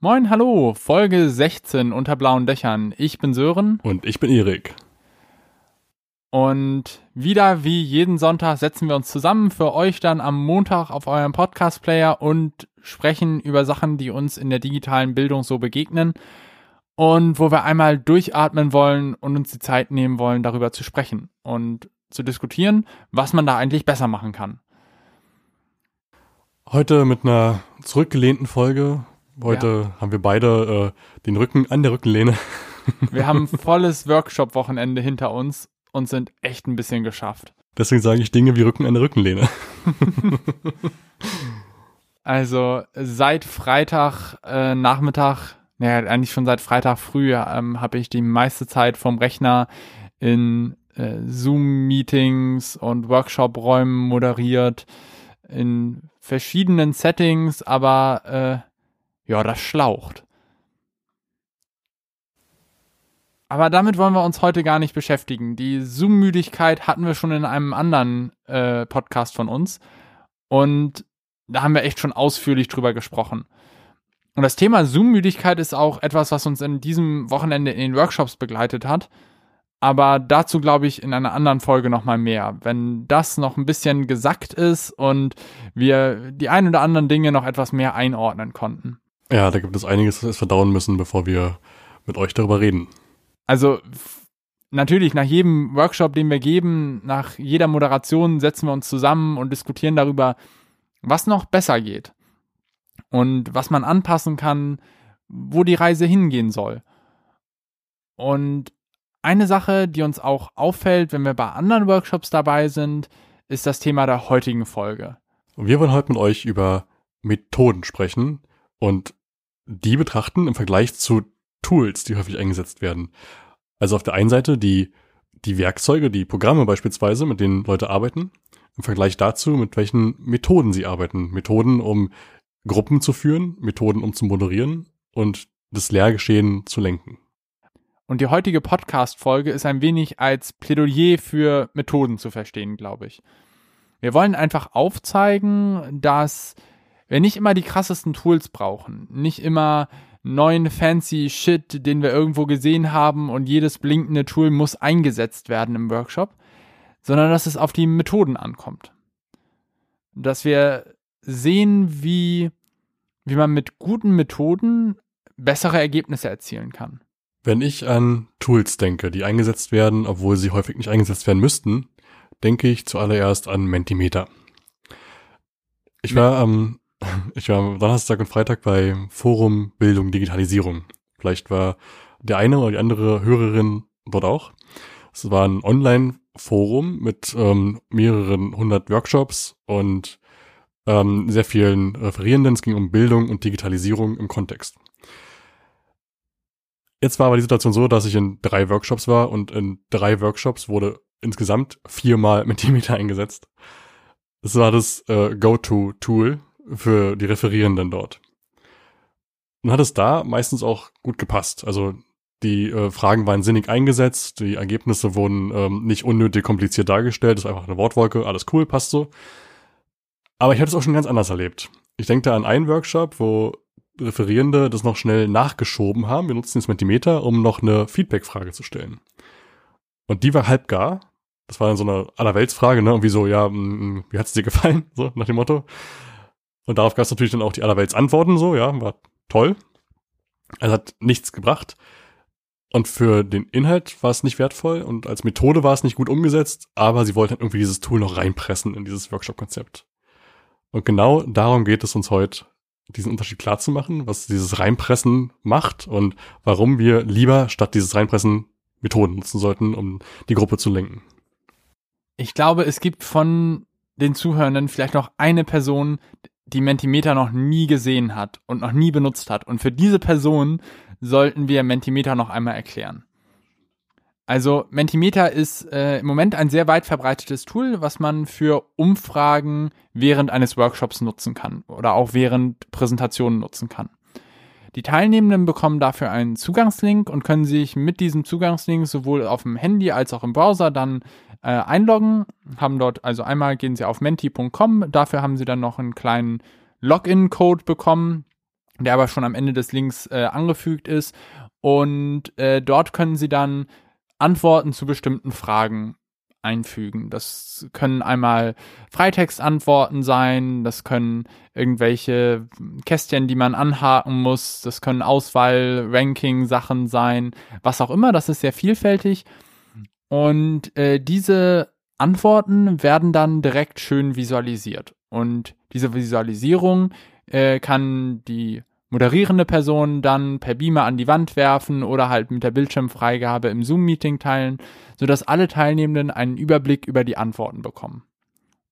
Moin, hallo, Folge 16 unter blauen Dächern. Ich bin Sören. Und ich bin Erik. Und wieder wie jeden Sonntag setzen wir uns zusammen für euch dann am Montag auf eurem Podcast-Player und sprechen über Sachen, die uns in der digitalen Bildung so begegnen und wo wir einmal durchatmen wollen und uns die Zeit nehmen wollen, darüber zu sprechen und zu diskutieren, was man da eigentlich besser machen kann. Heute mit einer zurückgelehnten Folge. Heute ja. haben wir beide äh, den Rücken an der Rückenlehne. Wir haben volles Workshop-Wochenende hinter uns und sind echt ein bisschen geschafft. Deswegen sage ich Dinge wie Rücken an der Rückenlehne. also seit Freitag äh, Nachmittag, naja, eigentlich schon seit Freitag früh ähm, habe ich die meiste Zeit vom Rechner in äh, Zoom-Meetings und Workshop-Räumen moderiert, in verschiedenen Settings, aber äh, ja, das schlaucht. Aber damit wollen wir uns heute gar nicht beschäftigen. Die Zoom-Müdigkeit hatten wir schon in einem anderen äh, Podcast von uns. Und da haben wir echt schon ausführlich drüber gesprochen. Und das Thema Zoom-Müdigkeit ist auch etwas, was uns in diesem Wochenende in den Workshops begleitet hat. Aber dazu glaube ich in einer anderen Folge nochmal mehr. Wenn das noch ein bisschen gesackt ist und wir die ein oder anderen Dinge noch etwas mehr einordnen konnten. Ja, da gibt es einiges, das wir verdauen müssen, bevor wir mit euch darüber reden. Also natürlich nach jedem Workshop, den wir geben, nach jeder Moderation setzen wir uns zusammen und diskutieren darüber, was noch besser geht und was man anpassen kann, wo die Reise hingehen soll. Und eine Sache, die uns auch auffällt, wenn wir bei anderen Workshops dabei sind, ist das Thema der heutigen Folge. Wir wollen heute mit euch über Methoden sprechen und die betrachten im Vergleich zu Tools, die häufig eingesetzt werden. Also auf der einen Seite die, die Werkzeuge, die Programme beispielsweise, mit denen Leute arbeiten, im Vergleich dazu, mit welchen Methoden sie arbeiten. Methoden, um Gruppen zu führen, Methoden, um zu moderieren und das Lehrgeschehen zu lenken. Und die heutige Podcast-Folge ist ein wenig als Plädoyer für Methoden zu verstehen, glaube ich. Wir wollen einfach aufzeigen, dass wir nicht immer die krassesten Tools brauchen, nicht immer neuen fancy Shit, den wir irgendwo gesehen haben und jedes blinkende Tool muss eingesetzt werden im Workshop, sondern dass es auf die Methoden ankommt. Dass wir sehen, wie, wie man mit guten Methoden bessere Ergebnisse erzielen kann. Wenn ich an Tools denke, die eingesetzt werden, obwohl sie häufig nicht eingesetzt werden müssten, denke ich zuallererst an Mentimeter. Ich war am, ich war am Donnerstag und Freitag bei Forum Bildung Digitalisierung. Vielleicht war der eine oder die andere Hörerin dort auch. Es war ein Online-Forum mit ähm, mehreren hundert Workshops und ähm, sehr vielen Referierenden. Es ging um Bildung und Digitalisierung im Kontext. Jetzt war aber die Situation so, dass ich in drei Workshops war und in drei Workshops wurde insgesamt viermal Mentimeter eingesetzt. Das war das äh, Go-To-Tool für die Referierenden dort. Und hat es da meistens auch gut gepasst. Also die äh, Fragen waren sinnig eingesetzt, die Ergebnisse wurden ähm, nicht unnötig kompliziert dargestellt, das ist einfach eine Wortwolke, alles cool, passt so. Aber ich hatte es auch schon ganz anders erlebt. Ich denke da an einen Workshop, wo Referierende das noch schnell nachgeschoben haben. Wir nutzen jetzt Mentimeter, um noch eine Feedback-Frage zu stellen. Und die war halb gar. Das war dann so eine Allerweltsfrage, ne? Und wie so, ja, mm, wie hat's dir gefallen? So, nach dem Motto. Und darauf gab es natürlich dann auch die Allerwelts-Antworten, so, ja, war toll. Also hat nichts gebracht. Und für den Inhalt war es nicht wertvoll und als Methode war es nicht gut umgesetzt, aber sie wollten halt irgendwie dieses Tool noch reinpressen in dieses Workshop-Konzept. Und genau darum geht es uns heute diesen Unterschied klar zu machen, was dieses Reinpressen macht und warum wir lieber statt dieses Reinpressen Methoden nutzen sollten, um die Gruppe zu lenken. Ich glaube, es gibt von den Zuhörenden vielleicht noch eine Person, die Mentimeter noch nie gesehen hat und noch nie benutzt hat. Und für diese Person sollten wir Mentimeter noch einmal erklären. Also Mentimeter ist äh, im Moment ein sehr weit verbreitetes Tool, was man für Umfragen während eines Workshops nutzen kann oder auch während Präsentationen nutzen kann. Die Teilnehmenden bekommen dafür einen Zugangslink und können sich mit diesem Zugangslink sowohl auf dem Handy als auch im Browser dann äh, einloggen. Haben dort also einmal gehen sie auf menti.com, dafür haben sie dann noch einen kleinen Login-Code bekommen, der aber schon am Ende des Links äh, angefügt ist. Und äh, dort können Sie dann Antworten zu bestimmten Fragen einfügen. Das können einmal Freitextantworten sein, das können irgendwelche Kästchen, die man anhaken muss, das können Auswahl, Ranking, Sachen sein, was auch immer, das ist sehr vielfältig. Und äh, diese Antworten werden dann direkt schön visualisiert. Und diese Visualisierung äh, kann die moderierende Person dann per Beamer an die Wand werfen oder halt mit der Bildschirmfreigabe im Zoom-Meeting teilen, sodass alle Teilnehmenden einen Überblick über die Antworten bekommen.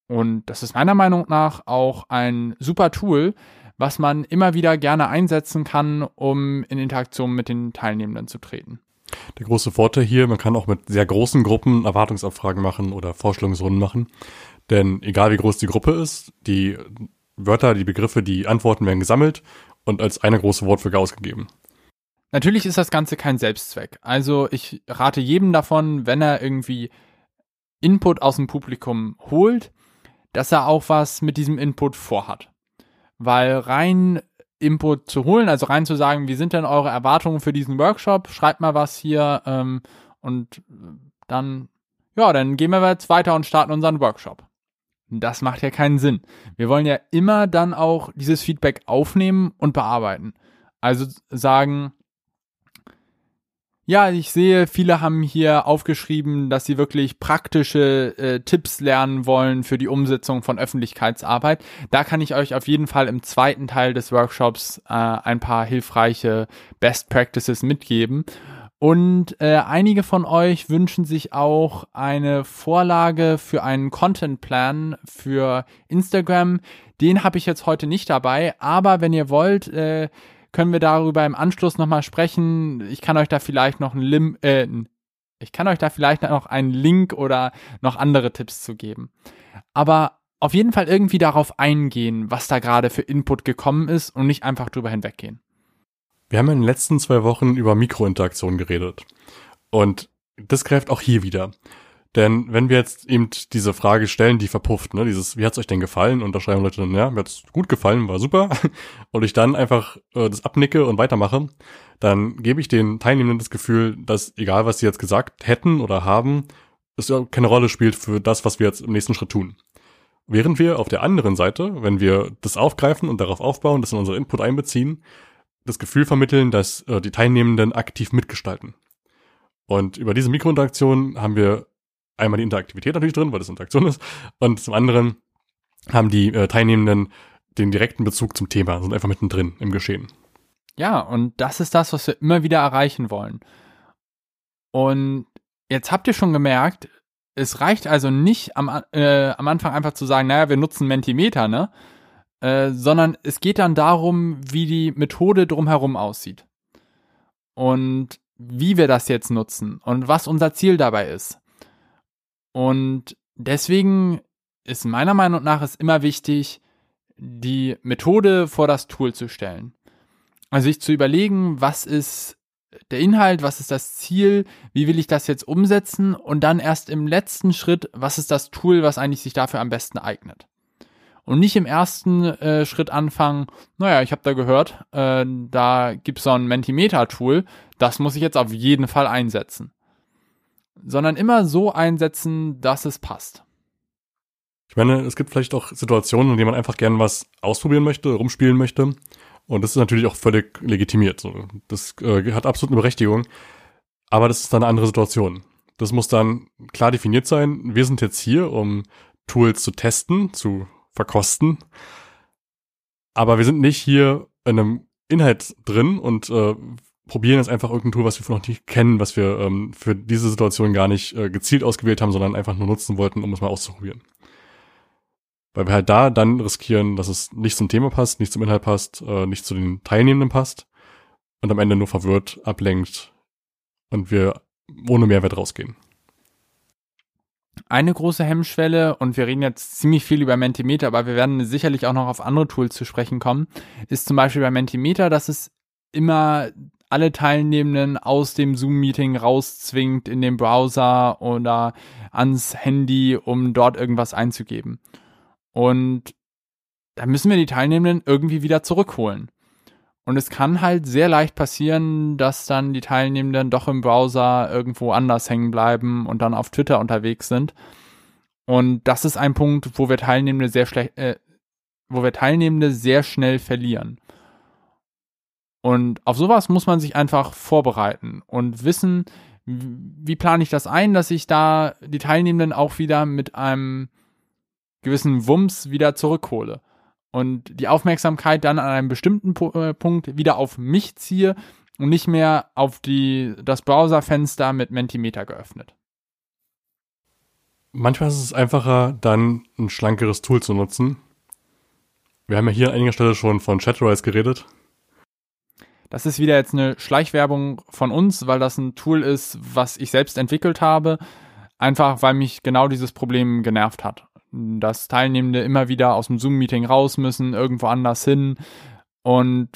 Und das ist meiner Meinung nach auch ein super Tool, was man immer wieder gerne einsetzen kann, um in Interaktion mit den Teilnehmenden zu treten. Der große Vorteil hier, man kann auch mit sehr großen Gruppen Erwartungsabfragen machen oder Vorstellungsrunden machen. Denn egal wie groß die Gruppe ist, die Wörter, die Begriffe, die Antworten werden gesammelt und als eine große Wortfolge ausgegeben. Natürlich ist das Ganze kein Selbstzweck. Also ich rate jedem davon, wenn er irgendwie Input aus dem Publikum holt, dass er auch was mit diesem Input vorhat. Weil rein Input zu holen, also rein zu sagen, wie sind denn eure Erwartungen für diesen Workshop, schreibt mal was hier ähm, und dann, ja, dann gehen wir jetzt weiter und starten unseren Workshop. Das macht ja keinen Sinn. Wir wollen ja immer dann auch dieses Feedback aufnehmen und bearbeiten. Also sagen, ja, ich sehe, viele haben hier aufgeschrieben, dass sie wirklich praktische äh, Tipps lernen wollen für die Umsetzung von Öffentlichkeitsarbeit. Da kann ich euch auf jeden Fall im zweiten Teil des Workshops äh, ein paar hilfreiche Best Practices mitgeben. Und äh, einige von euch wünschen sich auch eine Vorlage für einen Content-Plan für Instagram. Den habe ich jetzt heute nicht dabei, aber wenn ihr wollt, äh, können wir darüber im Anschluss nochmal sprechen. Ich kann euch da vielleicht noch ein Lim äh, ich kann euch da vielleicht noch einen Link oder noch andere Tipps zu geben. Aber auf jeden Fall irgendwie darauf eingehen, was da gerade für Input gekommen ist und nicht einfach drüber hinweggehen. Wir haben in den letzten zwei Wochen über Mikrointeraktion geredet. Und das greift auch hier wieder. Denn wenn wir jetzt eben diese Frage stellen, die verpufft, ne, dieses, wie hat's euch denn gefallen? Und da schreiben Leute dann, ja, mir hat's gut gefallen, war super. Und ich dann einfach äh, das abnicke und weitermache, dann gebe ich den Teilnehmenden das Gefühl, dass egal was sie jetzt gesagt hätten oder haben, es keine Rolle spielt für das, was wir jetzt im nächsten Schritt tun. Während wir auf der anderen Seite, wenn wir das aufgreifen und darauf aufbauen, das in unser Input einbeziehen, das Gefühl vermitteln, dass äh, die Teilnehmenden aktiv mitgestalten. Und über diese Mikrointeraktion haben wir einmal die Interaktivität natürlich drin, weil das Interaktion ist, und zum anderen haben die äh, Teilnehmenden den direkten Bezug zum Thema, sind einfach mittendrin im Geschehen. Ja, und das ist das, was wir immer wieder erreichen wollen. Und jetzt habt ihr schon gemerkt, es reicht also nicht am, äh, am Anfang einfach zu sagen, naja, wir nutzen Mentimeter, ne? Äh, sondern es geht dann darum, wie die Methode drumherum aussieht. Und wie wir das jetzt nutzen und was unser Ziel dabei ist. Und deswegen ist meiner Meinung nach es immer wichtig, die Methode vor das Tool zu stellen. Also sich zu überlegen, was ist der Inhalt, was ist das Ziel, wie will ich das jetzt umsetzen und dann erst im letzten Schritt, was ist das Tool, was eigentlich sich dafür am besten eignet und nicht im ersten äh, Schritt anfangen, naja, ich habe da gehört, äh, da gibt's so ein Mentimeter-Tool, das muss ich jetzt auf jeden Fall einsetzen. Sondern immer so einsetzen, dass es passt. Ich meine, es gibt vielleicht auch Situationen, in denen man einfach gerne was ausprobieren möchte, rumspielen möchte. Und das ist natürlich auch völlig legitimiert. Das äh, hat absolut eine Berechtigung. Aber das ist dann eine andere Situation. Das muss dann klar definiert sein. Wir sind jetzt hier, um Tools zu testen, zu verkosten. Aber wir sind nicht hier in einem Inhalt drin und äh, probieren jetzt einfach irgendein Tool, was wir noch nicht kennen, was wir ähm, für diese Situation gar nicht äh, gezielt ausgewählt haben, sondern einfach nur nutzen wollten, um es mal auszuprobieren. Weil wir halt da dann riskieren, dass es nicht zum Thema passt, nicht zum Inhalt passt, äh, nicht zu den Teilnehmenden passt und am Ende nur verwirrt, ablenkt und wir ohne Mehrwert rausgehen. Eine große Hemmschwelle, und wir reden jetzt ziemlich viel über Mentimeter, aber wir werden sicherlich auch noch auf andere Tools zu sprechen kommen, ist zum Beispiel bei Mentimeter, dass es immer alle Teilnehmenden aus dem Zoom-Meeting rauszwingt in den Browser oder ans Handy, um dort irgendwas einzugeben. Und da müssen wir die Teilnehmenden irgendwie wieder zurückholen. Und es kann halt sehr leicht passieren, dass dann die Teilnehmenden doch im Browser irgendwo anders hängen bleiben und dann auf Twitter unterwegs sind. Und das ist ein Punkt, wo wir Teilnehmende sehr schlecht, äh, wo wir Teilnehmende sehr schnell verlieren. Und auf sowas muss man sich einfach vorbereiten und wissen, wie plane ich das ein, dass ich da die Teilnehmenden auch wieder mit einem gewissen Wumms wieder zurückhole und die Aufmerksamkeit dann an einem bestimmten äh, Punkt wieder auf mich ziehe und nicht mehr auf die, das Browserfenster mit Mentimeter geöffnet. Manchmal ist es einfacher, dann ein schlankeres Tool zu nutzen. Wir haben ja hier an einiger Stelle schon von Chatterise geredet. Das ist wieder jetzt eine Schleichwerbung von uns, weil das ein Tool ist, was ich selbst entwickelt habe. Einfach weil mich genau dieses Problem genervt hat. Dass Teilnehmende immer wieder aus dem Zoom-Meeting raus müssen, irgendwo anders hin. Und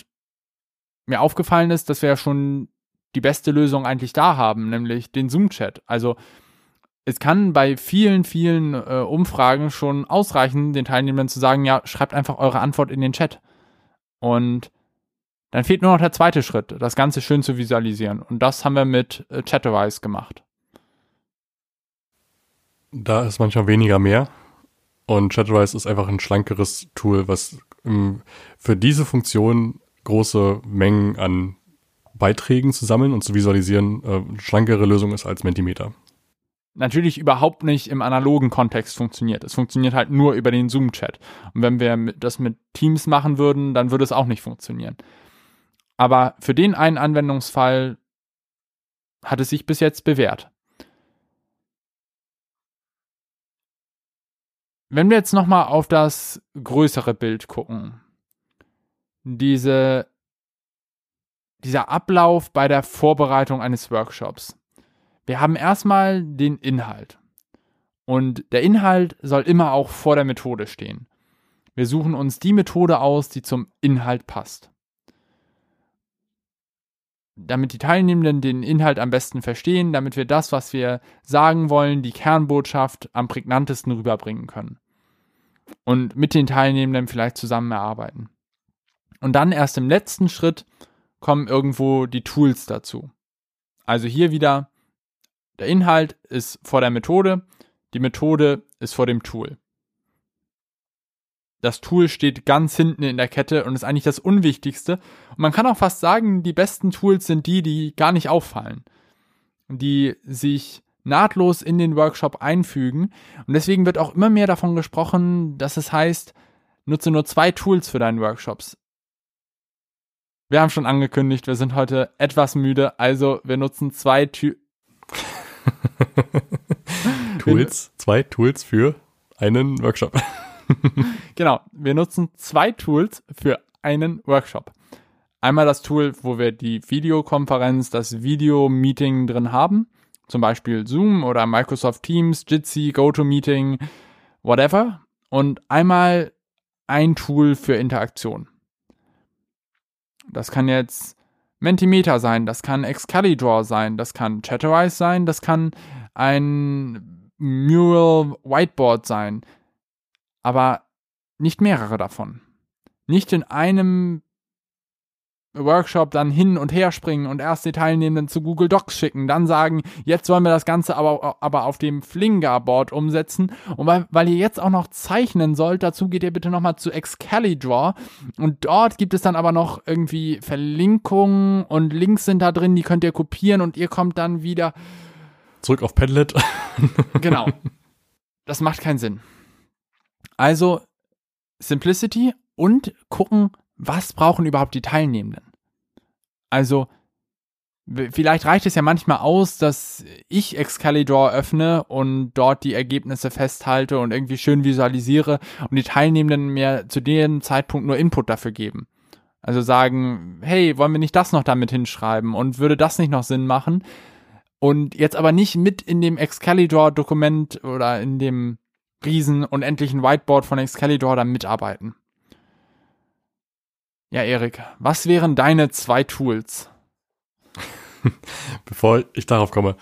mir aufgefallen ist, dass wir ja schon die beste Lösung eigentlich da haben, nämlich den Zoom-Chat. Also es kann bei vielen, vielen äh, Umfragen schon ausreichen, den Teilnehmern zu sagen, ja, schreibt einfach eure Antwort in den Chat. Und dann fehlt nur noch der zweite Schritt, das Ganze schön zu visualisieren. Und das haben wir mit äh, Chatterwise gemacht. Da ist manchmal weniger mehr. Und Chatterwise ist einfach ein schlankeres Tool, was ähm, für diese Funktion große Mengen an Beiträgen zu sammeln und zu visualisieren äh, schlankere Lösung ist als Mentimeter. Natürlich überhaupt nicht im analogen Kontext funktioniert. Es funktioniert halt nur über den Zoom-Chat. Und wenn wir das mit Teams machen würden, dann würde es auch nicht funktionieren. Aber für den einen Anwendungsfall hat es sich bis jetzt bewährt. Wenn wir jetzt nochmal auf das größere Bild gucken, diese, dieser Ablauf bei der Vorbereitung eines Workshops. Wir haben erstmal den Inhalt. Und der Inhalt soll immer auch vor der Methode stehen. Wir suchen uns die Methode aus, die zum Inhalt passt damit die Teilnehmenden den Inhalt am besten verstehen, damit wir das, was wir sagen wollen, die Kernbotschaft am prägnantesten rüberbringen können. Und mit den Teilnehmenden vielleicht zusammen erarbeiten. Und dann erst im letzten Schritt kommen irgendwo die Tools dazu. Also hier wieder, der Inhalt ist vor der Methode, die Methode ist vor dem Tool das Tool steht ganz hinten in der Kette und ist eigentlich das Unwichtigste. Und man kann auch fast sagen, die besten Tools sind die, die gar nicht auffallen. Die sich nahtlos in den Workshop einfügen. Und deswegen wird auch immer mehr davon gesprochen, dass es heißt, nutze nur zwei Tools für deinen Workshops. Wir haben schon angekündigt, wir sind heute etwas müde, also wir nutzen zwei Tü Tools, zwei Tools für einen Workshop. genau, wir nutzen zwei Tools für einen Workshop. Einmal das Tool, wo wir die Videokonferenz, das Video-Meeting drin haben, zum Beispiel Zoom oder Microsoft Teams, Jitsi, GoToMeeting, whatever. Und einmal ein Tool für Interaktion. Das kann jetzt Mentimeter sein, das kann Excalibur sein, das kann Chatterize sein, das kann ein Mural Whiteboard sein aber nicht mehrere davon. Nicht in einem Workshop dann hin und her springen und erst die Teilnehmenden zu Google Docs schicken, dann sagen, jetzt wollen wir das Ganze aber, aber auf dem Flinga-Board umsetzen. Und weil, weil ihr jetzt auch noch zeichnen sollt, dazu geht ihr bitte nochmal zu Excalibur. Und dort gibt es dann aber noch irgendwie Verlinkungen und Links sind da drin, die könnt ihr kopieren und ihr kommt dann wieder zurück auf Padlet. genau. Das macht keinen Sinn. Also Simplicity und gucken, was brauchen überhaupt die Teilnehmenden. Also vielleicht reicht es ja manchmal aus, dass ich Excalibur öffne und dort die Ergebnisse festhalte und irgendwie schön visualisiere und die Teilnehmenden mir zu dem Zeitpunkt nur Input dafür geben. Also sagen, hey, wollen wir nicht das noch damit hinschreiben und würde das nicht noch Sinn machen? Und jetzt aber nicht mit in dem Excalibur-Dokument oder in dem riesen unendlichen Whiteboard von Excalibur da mitarbeiten. Ja, Erik, was wären deine zwei Tools? Bevor ich darauf komme,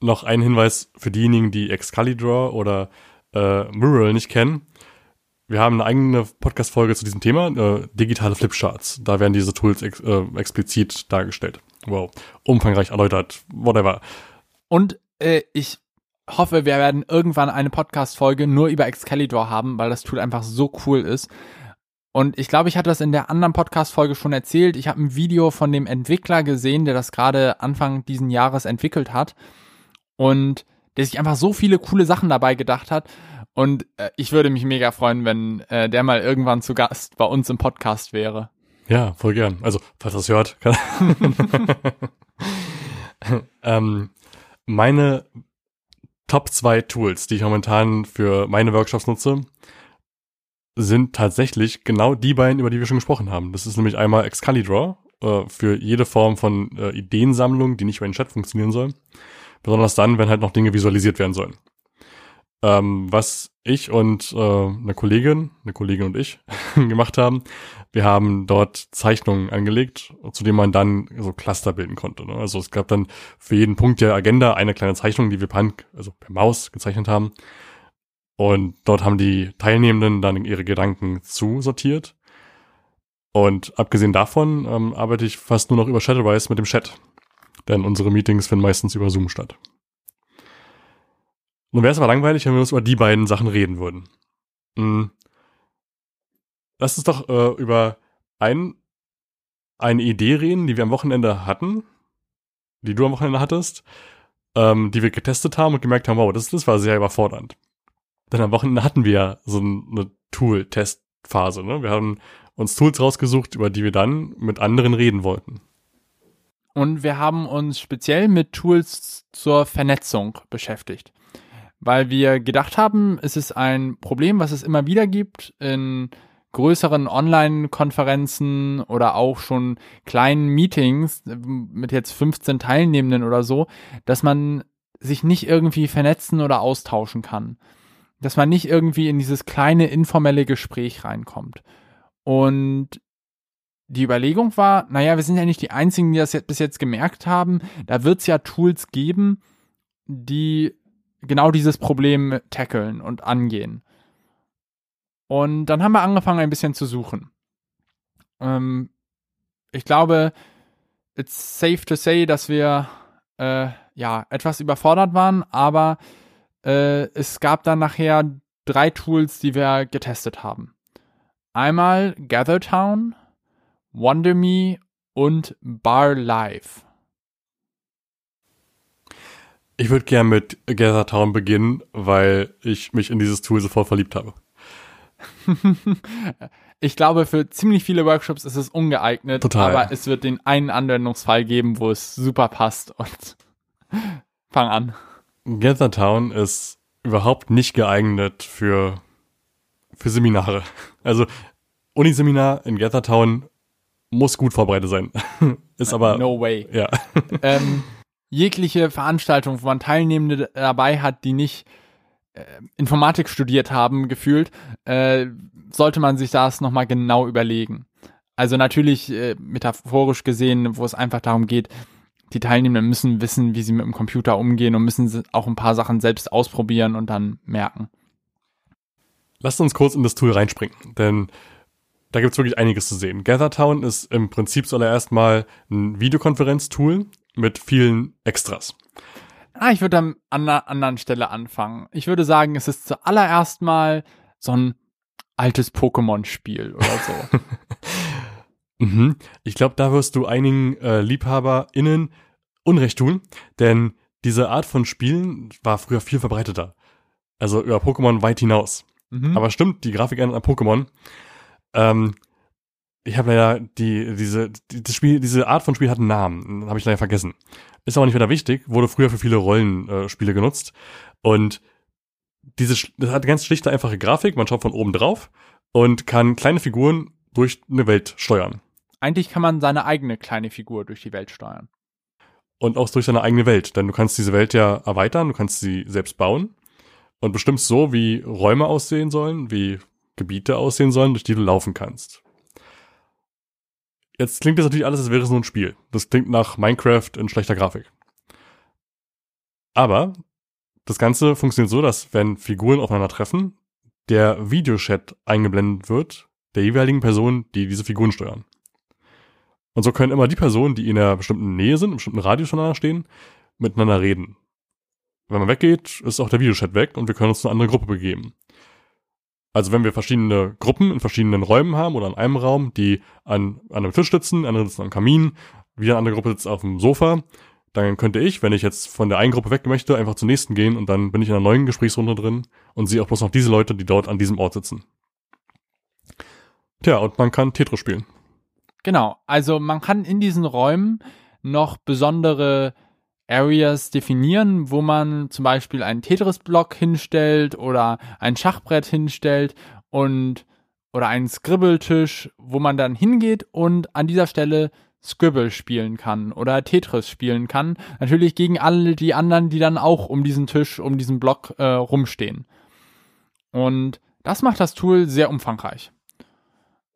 noch ein Hinweis für diejenigen, die Excalibur oder äh, Mural nicht kennen. wir haben eine eigene Podcast-Folge zu diesem Thema, äh, digitale Flipcharts. Da werden diese Tools ex äh, explizit dargestellt. Wow. Umfangreich erläutert, whatever. Und äh, ich hoffe, wir werden irgendwann eine Podcast-Folge nur über Excalibur haben, weil das Tool einfach so cool ist. Und ich glaube, ich hatte das in der anderen Podcast-Folge schon erzählt. Ich habe ein Video von dem Entwickler gesehen, der das gerade Anfang diesen Jahres entwickelt hat. Und der sich einfach so viele coole Sachen dabei gedacht hat. Und äh, ich würde mich mega freuen, wenn äh, der mal irgendwann zu Gast bei uns im Podcast wäre. Ja, voll gern. Also, falls das hört. Ähm, meine Top zwei Tools, die ich momentan für meine Workshops nutze, sind tatsächlich genau die beiden, über die wir schon gesprochen haben. Das ist nämlich einmal Excalibur äh, für jede Form von äh, Ideensammlung, die nicht über den Chat funktionieren soll. Besonders dann, wenn halt noch Dinge visualisiert werden sollen. Ähm, was ich und äh, eine Kollegin, eine Kollegin und ich gemacht haben, wir haben dort Zeichnungen angelegt, zu denen man dann so Cluster bilden konnte. Ne? Also es gab dann für jeden Punkt der Agenda eine kleine Zeichnung, die wir per, Hand, also per Maus gezeichnet haben. Und dort haben die Teilnehmenden dann ihre Gedanken zusortiert. Und abgesehen davon ähm, arbeite ich fast nur noch über Shadowrise mit dem Chat. Denn unsere Meetings finden meistens über Zoom statt. Nun wäre es aber langweilig, wenn wir uns über die beiden Sachen reden würden. Hm. Lass uns doch äh, über ein, eine Idee reden, die wir am Wochenende hatten, die du am Wochenende hattest, ähm, die wir getestet haben und gemerkt haben, wow, das, das war sehr überfordernd. Denn am Wochenende hatten wir so eine Tool-Testphase. Ne? Wir haben uns Tools rausgesucht, über die wir dann mit anderen reden wollten. Und wir haben uns speziell mit Tools zur Vernetzung beschäftigt. Weil wir gedacht haben, es ist ein Problem, was es immer wieder gibt in größeren Online-Konferenzen oder auch schon kleinen Meetings mit jetzt 15 Teilnehmenden oder so, dass man sich nicht irgendwie vernetzen oder austauschen kann dass man nicht irgendwie in dieses kleine informelle Gespräch reinkommt. Und die Überlegung war, naja, wir sind ja nicht die Einzigen, die das jetzt bis jetzt gemerkt haben. Da wird es ja Tools geben, die genau dieses Problem tackeln und angehen. Und dann haben wir angefangen, ein bisschen zu suchen. Ähm, ich glaube, it's safe to say, dass wir äh, ja etwas überfordert waren, aber äh, es gab dann nachher drei Tools, die wir getestet haben. Einmal GatherTown, WonderMe und Bar Live. Ich würde gerne mit GatherTown beginnen, weil ich mich in dieses Tool sofort verliebt habe. ich glaube, für ziemlich viele Workshops ist es ungeeignet, Total. aber es wird den einen Anwendungsfall geben, wo es super passt und fang an. Gathertown ist überhaupt nicht geeignet für, für Seminare. Also Uniseminar in Gathertown muss gut vorbereitet sein. ist aber. No way. Ja. Ähm, jegliche Veranstaltung, wo man Teilnehmende dabei hat, die nicht Informatik studiert haben, gefühlt, äh, sollte man sich das nochmal genau überlegen. Also natürlich äh, metaphorisch gesehen, wo es einfach darum geht, die Teilnehmenden müssen wissen, wie sie mit dem Computer umgehen und müssen auch ein paar Sachen selbst ausprobieren und dann merken. Lasst uns kurz in das Tool reinspringen, denn da gibt es wirklich einiges zu sehen. GatherTown ist im Prinzip zuallererst mal ein Videokonferenz-Tool mit vielen Extras. Ah, ich würde an einer anderen Stelle anfangen. Ich würde sagen, es ist zuallererst mal so ein altes Pokémon-Spiel oder so. Mhm. Ich glaube, da wirst du einigen äh, LiebhaberInnen Unrecht tun, denn diese Art von Spielen war früher viel verbreiteter. Also über Pokémon weit hinaus. Mhm. Aber stimmt, die Grafik an Pokémon. Ähm, ich habe leider die, diese, die, das Spiel, diese Art von Spiel hat einen Namen, habe ich leider vergessen. Ist aber nicht weiter wichtig, wurde früher für viele Rollenspiele genutzt. Und diese, das hat eine ganz schlichte, einfache Grafik, man schaut von oben drauf und kann kleine Figuren durch eine Welt steuern. Eigentlich kann man seine eigene kleine Figur durch die Welt steuern. Und auch durch seine eigene Welt, denn du kannst diese Welt ja erweitern, du kannst sie selbst bauen und bestimmst so, wie Räume aussehen sollen, wie Gebiete aussehen sollen, durch die du laufen kannst. Jetzt klingt das natürlich alles, als wäre es nur ein Spiel. Das klingt nach Minecraft in schlechter Grafik. Aber das Ganze funktioniert so, dass wenn Figuren aufeinander treffen, der Videochat eingeblendet wird der jeweiligen Person, die diese Figuren steuern. Und so können immer die Personen, die in einer bestimmten Nähe sind, im bestimmten Radius voneinander stehen, miteinander reden. Wenn man weggeht, ist auch der Videochat weg und wir können uns zu einer anderen Gruppe begeben. Also wenn wir verschiedene Gruppen in verschiedenen Räumen haben oder in einem Raum, die an, an einem Tisch sitzen, andere sitzen am Kamin, wieder eine andere Gruppe sitzt auf dem Sofa, dann könnte ich, wenn ich jetzt von der einen Gruppe weg möchte, einfach zur nächsten gehen und dann bin ich in einer neuen Gesprächsrunde drin und sehe auch bloß noch diese Leute, die dort an diesem Ort sitzen. Tja, und man kann Tetris spielen. Genau, also man kann in diesen Räumen noch besondere Areas definieren, wo man zum Beispiel einen Tetris-Block hinstellt oder ein Schachbrett hinstellt und oder einen Scribble-Tisch, wo man dann hingeht und an dieser Stelle Scribble spielen kann oder Tetris spielen kann. Natürlich gegen alle die anderen, die dann auch um diesen Tisch, um diesen Block äh, rumstehen. Und das macht das Tool sehr umfangreich.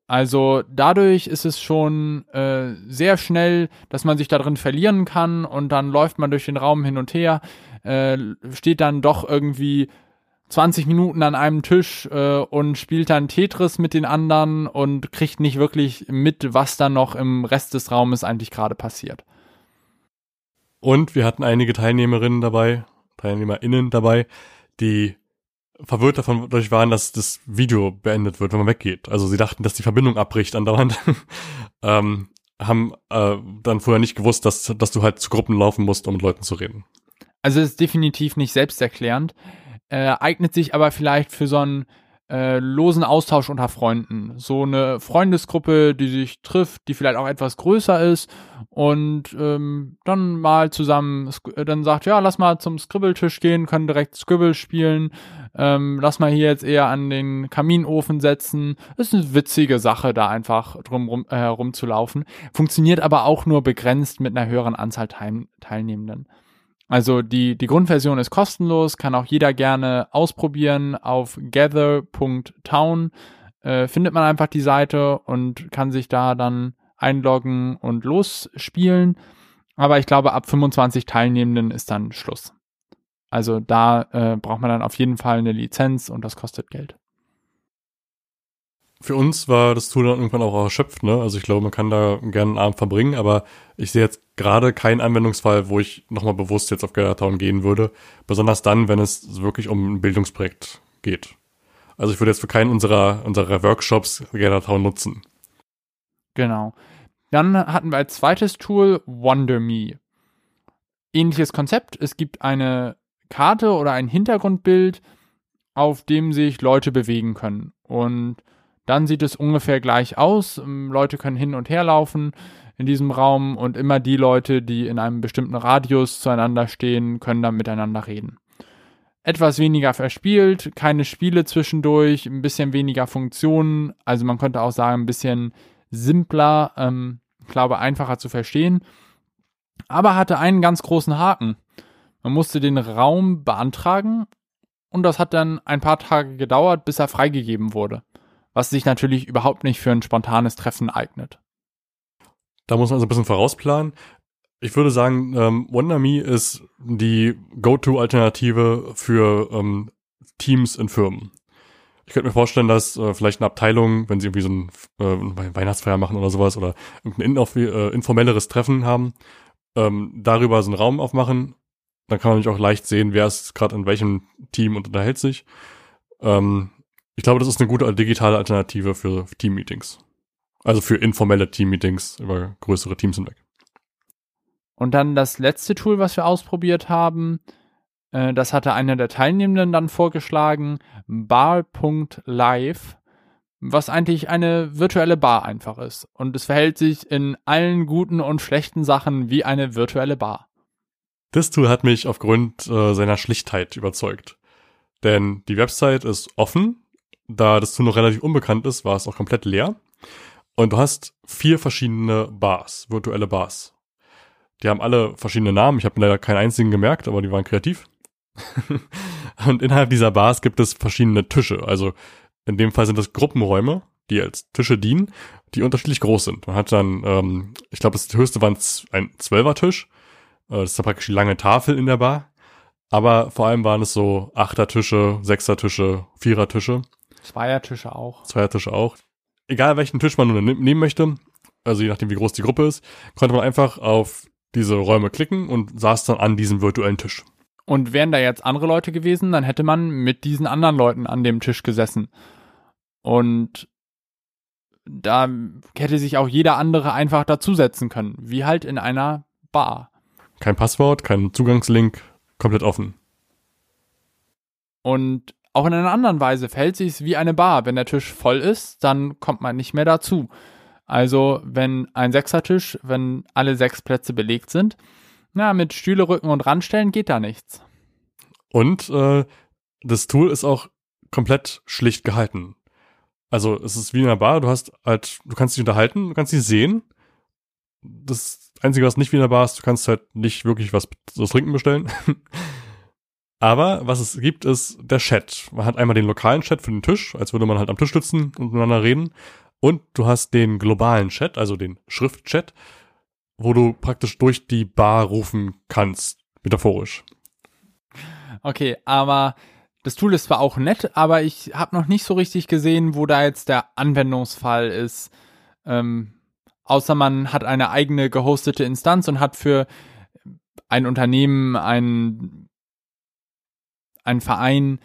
Also dadurch ist es schon äh, sehr schnell, dass man sich da drin verlieren kann und dann läuft man durch den Raum hin und her, äh, steht dann doch irgendwie 20 Minuten an einem Tisch äh, und spielt dann Tetris mit den anderen und kriegt nicht wirklich mit, was dann noch im Rest des Raumes eigentlich gerade passiert. Und wir hatten einige Teilnehmerinnen dabei, TeilnehmerInnen dabei, die verwirrt davon dadurch waren, dass das Video beendet wird, wenn man weggeht. Also sie dachten, dass die Verbindung abbricht andauernd. ähm, haben äh, dann vorher nicht gewusst, dass, dass du halt zu Gruppen laufen musst, um mit Leuten zu reden. Also ist definitiv nicht selbsterklärend, äh, eignet sich aber vielleicht für so einen äh, losen Austausch unter Freunden. So eine Freundesgruppe, die sich trifft, die vielleicht auch etwas größer ist und ähm, dann mal zusammen, äh, dann sagt, ja, lass mal zum Scribble-Tisch gehen, können direkt Scribble spielen, ähm, lass mal hier jetzt eher an den Kaminofen setzen. Ist eine witzige Sache, da einfach drum rum, äh, rumzulaufen. Funktioniert aber auch nur begrenzt mit einer höheren Anzahl Teil Teilnehmenden. Also die, die Grundversion ist kostenlos, kann auch jeder gerne ausprobieren. Auf gather.town äh, findet man einfach die Seite und kann sich da dann einloggen und losspielen. Aber ich glaube, ab 25 Teilnehmenden ist dann Schluss. Also da äh, braucht man dann auf jeden Fall eine Lizenz und das kostet Geld. Für uns war das Tool dann irgendwann auch erschöpft, ne? Also ich glaube, man kann da gerne einen Abend verbringen, aber ich sehe jetzt gerade keinen Anwendungsfall, wo ich nochmal bewusst jetzt auf Gathertown gehen würde. Besonders dann, wenn es wirklich um ein Bildungsprojekt geht. Also ich würde jetzt für keinen unserer, unserer Workshops Gathertown nutzen. Genau. Dann hatten wir als zweites Tool WonderMe. Ähnliches Konzept. Es gibt eine Karte oder ein Hintergrundbild, auf dem sich Leute bewegen können. Und dann sieht es ungefähr gleich aus. Ähm, Leute können hin und her laufen in diesem Raum und immer die Leute, die in einem bestimmten Radius zueinander stehen, können dann miteinander reden. Etwas weniger verspielt, keine Spiele zwischendurch, ein bisschen weniger Funktionen, also man könnte auch sagen, ein bisschen simpler, ähm, ich glaube einfacher zu verstehen, aber hatte einen ganz großen Haken. Man musste den Raum beantragen und das hat dann ein paar Tage gedauert, bis er freigegeben wurde was sich natürlich überhaupt nicht für ein spontanes Treffen eignet. Da muss man also ein bisschen vorausplanen. Ich würde sagen, ähm, WonderMe ist die Go-To-Alternative für ähm, Teams in Firmen. Ich könnte mir vorstellen, dass äh, vielleicht eine Abteilung, wenn sie irgendwie so ein äh, Weihnachtsfeier machen oder sowas oder irgendein äh, informelleres Treffen haben, ähm, darüber so einen Raum aufmachen. Dann kann man nämlich auch leicht sehen, wer ist gerade in welchem Team und unterhält sich. Ähm, ich glaube, das ist eine gute digitale Alternative für Team-Meetings. Also für informelle Team-Meetings über größere Teams hinweg. Und dann das letzte Tool, was wir ausprobiert haben, äh, das hatte einer der Teilnehmenden dann vorgeschlagen, bar.live, was eigentlich eine virtuelle Bar einfach ist. Und es verhält sich in allen guten und schlechten Sachen wie eine virtuelle Bar. Das Tool hat mich aufgrund äh, seiner Schlichtheit überzeugt. Denn die Website ist offen, da das Tool noch relativ unbekannt ist, war es auch komplett leer. Und du hast vier verschiedene Bars, virtuelle Bars. Die haben alle verschiedene Namen. Ich habe leider keinen einzigen gemerkt, aber die waren kreativ. und innerhalb dieser Bars gibt es verschiedene Tische. Also in dem Fall sind das Gruppenräume, die als Tische dienen, die unterschiedlich groß sind. Man hat dann, ähm, ich glaube, das höchste war ein Zwölfer-Tisch. Äh, das ist dann praktisch die lange Tafel in der Bar. Aber vor allem waren es so Achtertische, Sechsertische, Vierertische. Zweiertische auch. Zweiertische auch. Egal welchen Tisch man nun nehmen möchte, also je nachdem wie groß die Gruppe ist, konnte man einfach auf diese Räume klicken und saß dann an diesem virtuellen Tisch. Und wären da jetzt andere Leute gewesen, dann hätte man mit diesen anderen Leuten an dem Tisch gesessen. Und da hätte sich auch jeder andere einfach dazusetzen können, wie halt in einer Bar. Kein Passwort, kein Zugangslink, komplett offen. Und auch in einer anderen Weise verhält sich es wie eine Bar. Wenn der Tisch voll ist, dann kommt man nicht mehr dazu. Also wenn ein Sechsertisch, wenn alle sechs Plätze belegt sind, na, mit Stühle, Rücken und Randstellen geht da nichts. Und äh, das Tool ist auch komplett schlicht gehalten. Also es ist wie in einer Bar, du hast halt, du kannst dich unterhalten, du kannst sie sehen. Das Einzige, was nicht wie in einer Bar ist, du kannst halt nicht wirklich was zu trinken bestellen. Aber was es gibt, ist der Chat. Man hat einmal den lokalen Chat für den Tisch, als würde man halt am Tisch sitzen und miteinander reden. Und du hast den globalen Chat, also den Schriftchat, wo du praktisch durch die Bar rufen kannst, metaphorisch. Okay, aber das Tool ist zwar auch nett, aber ich habe noch nicht so richtig gesehen, wo da jetzt der Anwendungsfall ist. Ähm, außer man hat eine eigene gehostete Instanz und hat für ein Unternehmen, ein, ein Verein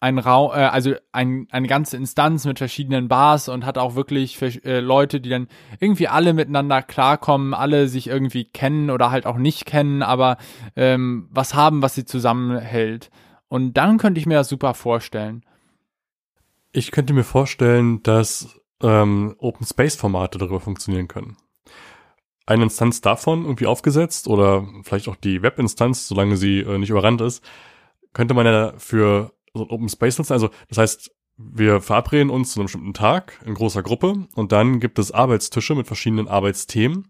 ein Raum, äh, also ein, eine ganze Instanz mit verschiedenen Bars und hat auch wirklich äh, Leute, die dann irgendwie alle miteinander klarkommen, alle sich irgendwie kennen oder halt auch nicht kennen, aber ähm, was haben, was sie zusammenhält. Und dann könnte ich mir das super vorstellen. Ich könnte mir vorstellen, dass ähm, Open Space Formate darüber funktionieren können. Eine Instanz davon irgendwie aufgesetzt oder vielleicht auch die Webinstanz, solange sie äh, nicht überrannt ist, könnte man ja für so ein Open Space nutzen. Also das heißt, wir verabreden uns zu einem bestimmten Tag in großer Gruppe und dann gibt es Arbeitstische mit verschiedenen Arbeitsthemen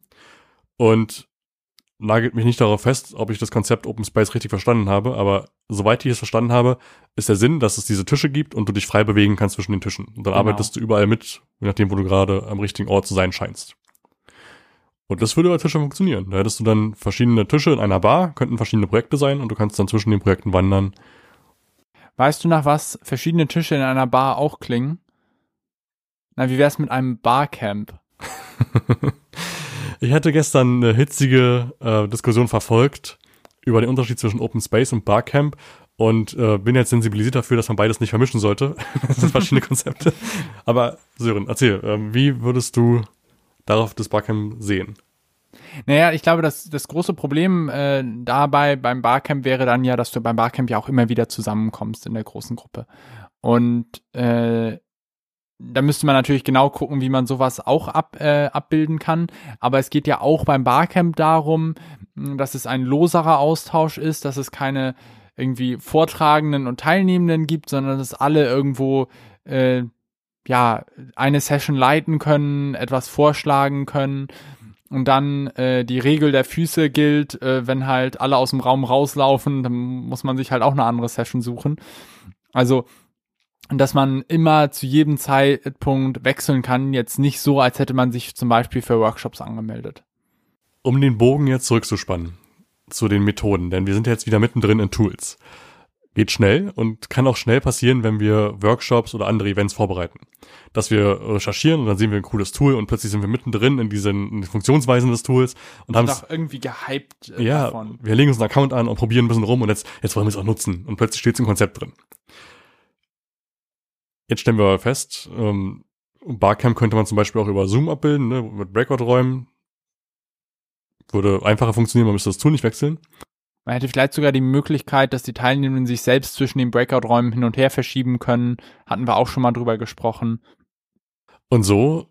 und nagelt mich nicht darauf fest, ob ich das Konzept Open Space richtig verstanden habe, aber soweit ich es verstanden habe, ist der Sinn, dass es diese Tische gibt und du dich frei bewegen kannst zwischen den Tischen. Und dann genau. arbeitest du überall mit, je nachdem, wo du gerade am richtigen Ort zu sein scheinst. Und das würde bei Tischen funktionieren. Da hättest du dann verschiedene Tische in einer Bar, könnten verschiedene Projekte sein und du kannst dann zwischen den Projekten wandern Weißt du, nach was verschiedene Tische in einer Bar auch klingen? Na, wie wär's mit einem Barcamp? ich hatte gestern eine hitzige äh, Diskussion verfolgt über den Unterschied zwischen Open Space und Barcamp und äh, bin jetzt sensibilisiert dafür, dass man beides nicht vermischen sollte. das sind verschiedene Konzepte. Aber Sören, erzähl, äh, wie würdest du darauf das Barcamp sehen? Naja, ich glaube, das, das große Problem äh, dabei beim Barcamp wäre dann ja, dass du beim Barcamp ja auch immer wieder zusammenkommst in der großen Gruppe. Und äh, da müsste man natürlich genau gucken, wie man sowas auch ab, äh, abbilden kann. Aber es geht ja auch beim Barcamp darum, dass es ein loserer Austausch ist, dass es keine irgendwie Vortragenden und Teilnehmenden gibt, sondern dass alle irgendwo äh, ja eine Session leiten können, etwas vorschlagen können und dann äh, die Regel der Füße gilt, äh, wenn halt alle aus dem Raum rauslaufen, dann muss man sich halt auch eine andere Session suchen. Also, dass man immer zu jedem Zeitpunkt wechseln kann, jetzt nicht so, als hätte man sich zum Beispiel für Workshops angemeldet. Um den Bogen jetzt zurückzuspannen zu den Methoden, denn wir sind jetzt wieder mittendrin in Tools geht schnell und kann auch schnell passieren, wenn wir Workshops oder andere Events vorbereiten. Dass wir recherchieren und dann sehen wir ein cooles Tool und plötzlich sind wir mittendrin in diesen in den Funktionsweisen des Tools und haben es irgendwie gehypt äh, ja, davon. Wir legen uns einen Account an und probieren ein bisschen rum und jetzt jetzt wollen wir es auch nutzen und plötzlich steht es im Konzept drin. Jetzt stellen wir fest, ähm, Barcamp könnte man zum Beispiel auch über Zoom abbilden, ne, mit Breakout-Räumen. Würde einfacher funktionieren, man müsste das Tool nicht wechseln. Man hätte vielleicht sogar die Möglichkeit, dass die Teilnehmenden sich selbst zwischen den Breakout-Räumen hin und her verschieben können. Hatten wir auch schon mal drüber gesprochen. Und so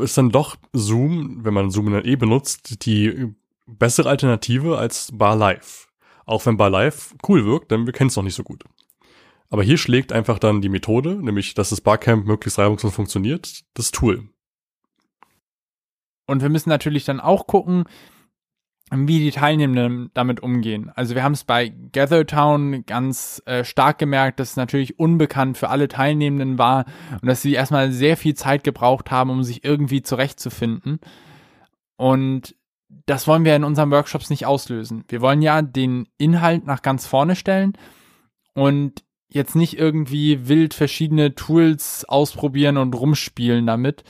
ist dann doch Zoom, wenn man Zoom in der E benutzt, die bessere Alternative als Bar Live. Auch wenn Bar Live cool wirkt, denn wir kennen es noch nicht so gut. Aber hier schlägt einfach dann die Methode, nämlich dass das Barcamp möglichst reibungslos funktioniert, das Tool. Und wir müssen natürlich dann auch gucken, wie die Teilnehmenden damit umgehen. Also wir haben es bei Gathertown ganz äh, stark gemerkt, dass es natürlich unbekannt für alle Teilnehmenden war und dass sie erstmal sehr viel Zeit gebraucht haben, um sich irgendwie zurechtzufinden. Und das wollen wir in unseren Workshops nicht auslösen. Wir wollen ja den Inhalt nach ganz vorne stellen und jetzt nicht irgendwie wild verschiedene Tools ausprobieren und rumspielen damit,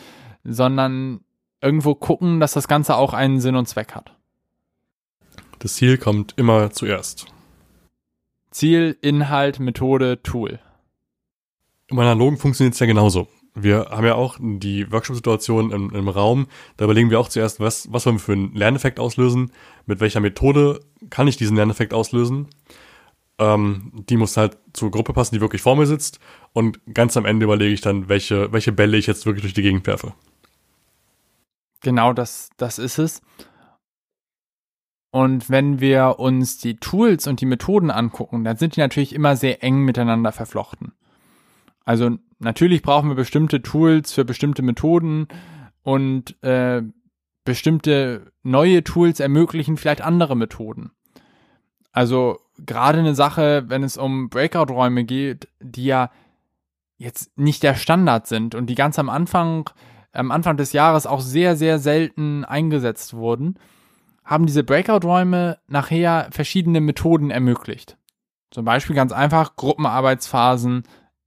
sondern irgendwo gucken, dass das Ganze auch einen Sinn und Zweck hat. Das Ziel kommt immer zuerst. Ziel, Inhalt, Methode, Tool. Im Analogen funktioniert es ja genauso. Wir haben ja auch die Workshop-Situation im, im, Raum. Da überlegen wir auch zuerst, was, was wollen wir für einen Lerneffekt auslösen? Mit welcher Methode kann ich diesen Lerneffekt auslösen? Ähm, die muss halt zur Gruppe passen, die wirklich vor mir sitzt. Und ganz am Ende überlege ich dann, welche, welche Bälle ich jetzt wirklich durch die Gegend werfe. Genau das, das ist es. Und wenn wir uns die Tools und die Methoden angucken, dann sind die natürlich immer sehr eng miteinander verflochten. Also natürlich brauchen wir bestimmte Tools für bestimmte Methoden und äh, bestimmte neue Tools ermöglichen vielleicht andere Methoden. Also gerade eine Sache, wenn es um Breakout-Räume geht, die ja jetzt nicht der Standard sind und die ganz am Anfang, am Anfang des Jahres auch sehr, sehr selten eingesetzt wurden, haben diese Breakout-Räume nachher verschiedene Methoden ermöglicht. Zum Beispiel ganz einfach Gruppenarbeitsphasen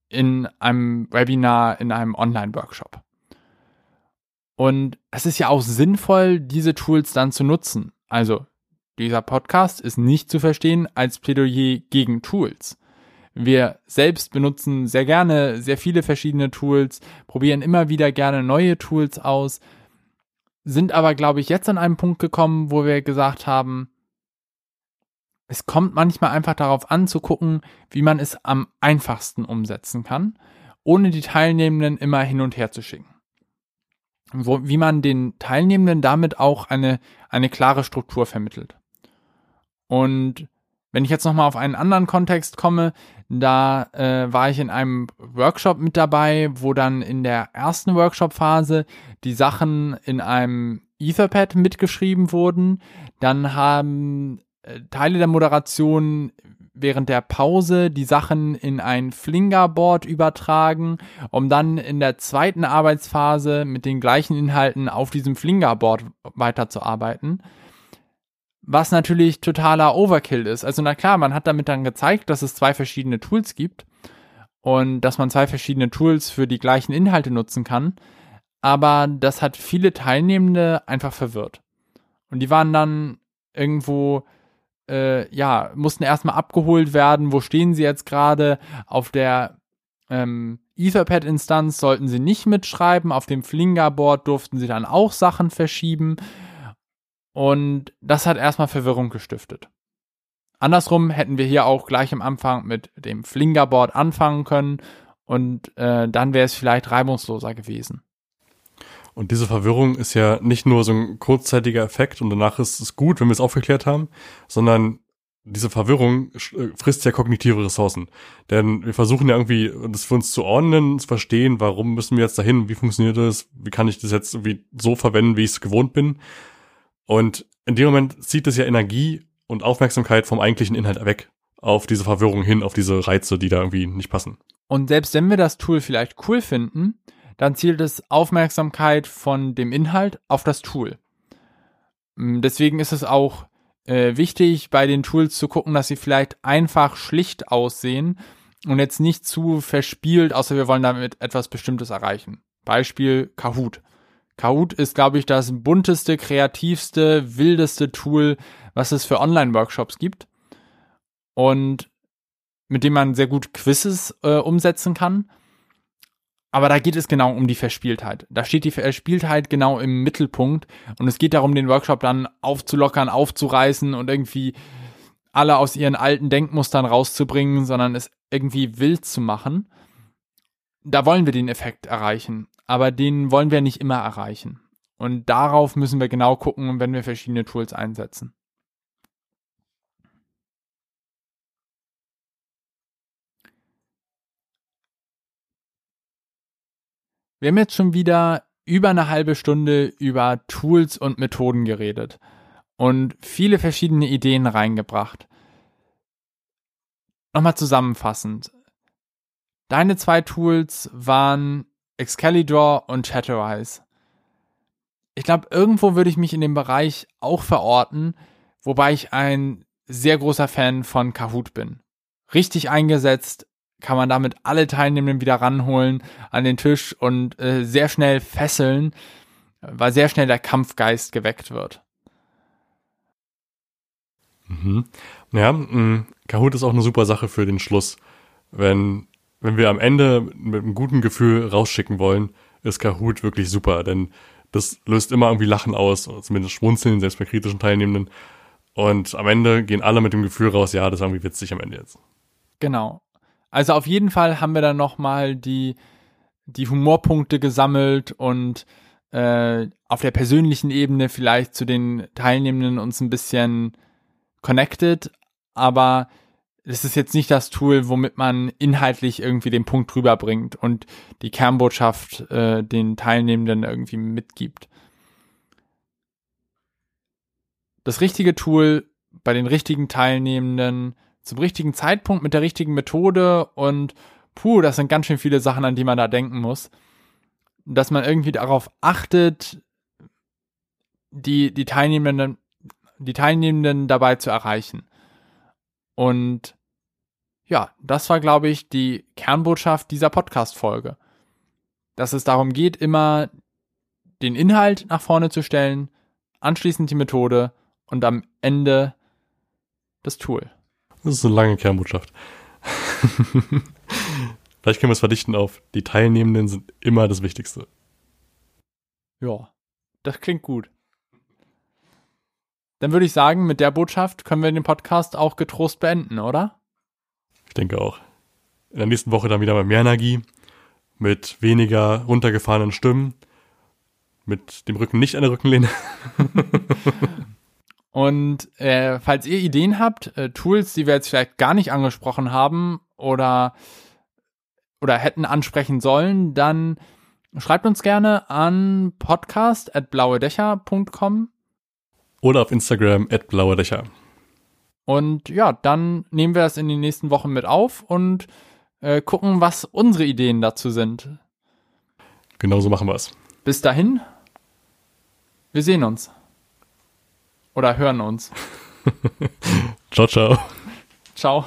in einem Webinar, in einem Online-Workshop. Und es ist ja auch sinnvoll, diese Tools dann zu nutzen. Also dieser Podcast ist nicht zu verstehen als Plädoyer gegen Tools. Wir selbst benutzen sehr gerne sehr viele verschiedene Tools, probieren immer wieder gerne neue Tools aus, sind aber, glaube ich, jetzt an einem Punkt gekommen, wo wir gesagt haben, es kommt manchmal einfach darauf an zu gucken, wie man es am einfachsten umsetzen kann, ohne die Teilnehmenden immer hin und her zu schicken wo, wie man den Teilnehmenden damit auch eine, eine klare Struktur vermittelt. Und wenn ich jetzt nochmal auf einen anderen Kontext komme, da äh, war ich in einem Workshop mit dabei, wo dann in der ersten Workshop-Phase die Sachen in einem Etherpad mitgeschrieben wurden. Dann haben äh, Teile der Moderation während der Pause die Sachen in ein Flingerboard übertragen, um dann in der zweiten Arbeitsphase mit den gleichen Inhalten auf diesem Flingerboard weiterzuarbeiten. Was natürlich totaler Overkill ist. Also na klar, man hat damit dann gezeigt, dass es zwei verschiedene Tools gibt und dass man zwei verschiedene Tools für die gleichen Inhalte nutzen kann. Aber das hat viele Teilnehmende einfach verwirrt. Und die waren dann irgendwo äh, ja, mussten erstmal abgeholt werden. Wo stehen sie jetzt gerade? Auf der ähm, Etherpad-Instanz sollten sie nicht mitschreiben. Auf dem Flingerboard durften sie dann auch Sachen verschieben. Und das hat erstmal Verwirrung gestiftet. Andersrum hätten wir hier auch gleich am Anfang mit dem Flingerboard anfangen können und äh, dann wäre es vielleicht reibungsloser gewesen. Und diese Verwirrung ist ja nicht nur so ein kurzzeitiger Effekt und danach ist es gut, wenn wir es aufgeklärt haben, sondern diese Verwirrung äh, frisst ja kognitive Ressourcen. Denn wir versuchen ja irgendwie, das für uns zu ordnen, zu verstehen, warum müssen wir jetzt dahin, wie funktioniert das, wie kann ich das jetzt irgendwie so verwenden, wie ich es gewohnt bin. Und in dem Moment zieht es ja Energie und Aufmerksamkeit vom eigentlichen Inhalt weg auf diese Verwirrung hin, auf diese Reize, die da irgendwie nicht passen. Und selbst wenn wir das Tool vielleicht cool finden, dann zielt es Aufmerksamkeit von dem Inhalt auf das Tool. Mm, deswegen ist es auch äh, wichtig, bei den Tools zu gucken, dass sie vielleicht einfach schlicht aussehen und jetzt nicht zu verspielt, außer wir wollen damit etwas Bestimmtes erreichen. Beispiel Kahoot. Kahoot ist, glaube ich, das bunteste, kreativste, wildeste Tool, was es für Online-Workshops gibt. Und mit dem man sehr gut Quizzes äh, umsetzen kann. Aber da geht es genau um die Verspieltheit. Da steht die Verspieltheit genau im Mittelpunkt und es geht darum, den Workshop dann aufzulockern, aufzureißen und irgendwie alle aus ihren alten Denkmustern rauszubringen, sondern es irgendwie wild zu machen. Da wollen wir den Effekt erreichen, aber den wollen wir nicht immer erreichen. Und darauf müssen wir genau gucken, wenn wir verschiedene Tools einsetzen. Wir haben jetzt schon wieder über eine halbe Stunde über Tools und Methoden geredet und viele verschiedene Ideen reingebracht. Nochmal zusammenfassend. Deine zwei Tools waren Excalibur und Chatterize. Ich glaube, irgendwo würde ich mich in dem Bereich auch verorten, wobei ich ein sehr großer Fan von Kahoot bin. Richtig eingesetzt kann man damit alle Teilnehmenden wieder ranholen an den Tisch und äh, sehr schnell fesseln, weil sehr schnell der Kampfgeist geweckt wird. Mhm. Ja, mh, Kahoot ist auch eine super Sache für den Schluss. Wenn, wenn wir am Ende mit einem guten Gefühl rausschicken wollen, ist Kahoot wirklich super, denn das löst immer irgendwie Lachen aus, zumindest Schmunzeln, selbst bei kritischen Teilnehmenden. Und am Ende gehen alle mit dem Gefühl raus, ja, das ist irgendwie witzig am Ende jetzt. Genau. Also auf jeden Fall haben wir dann nochmal die, die Humorpunkte gesammelt und äh, auf der persönlichen Ebene vielleicht zu den Teilnehmenden uns ein bisschen connected, aber es ist jetzt nicht das Tool, womit man inhaltlich irgendwie den Punkt rüberbringt und die Kernbotschaft äh, den Teilnehmenden irgendwie mitgibt. Das richtige Tool bei den richtigen Teilnehmenden zum richtigen Zeitpunkt mit der richtigen Methode und puh, das sind ganz schön viele Sachen, an die man da denken muss. Dass man irgendwie darauf achtet, die, die Teilnehmenden, die Teilnehmenden dabei zu erreichen. Und ja, das war, glaube ich, die Kernbotschaft dieser Podcast-Folge. Dass es darum geht, immer den Inhalt nach vorne zu stellen, anschließend die Methode und am Ende das Tool. Das ist eine lange Kernbotschaft. Vielleicht können wir es verdichten auf, die Teilnehmenden sind immer das Wichtigste. Ja, das klingt gut. Dann würde ich sagen, mit der Botschaft können wir den Podcast auch getrost beenden, oder? Ich denke auch. In der nächsten Woche dann wieder mit mehr Energie, mit weniger runtergefahrenen Stimmen, mit dem Rücken nicht an der Rückenlehne. Und äh, falls ihr Ideen habt, äh, Tools, die wir jetzt vielleicht gar nicht angesprochen haben oder, oder hätten ansprechen sollen, dann schreibt uns gerne an podcast.blauedächer.com oder auf Instagram at blauedächer. Und ja, dann nehmen wir das in den nächsten Wochen mit auf und äh, gucken, was unsere Ideen dazu sind. Genauso machen wir es. Bis dahin, wir sehen uns. Oder hören uns. ciao, ciao. Ciao.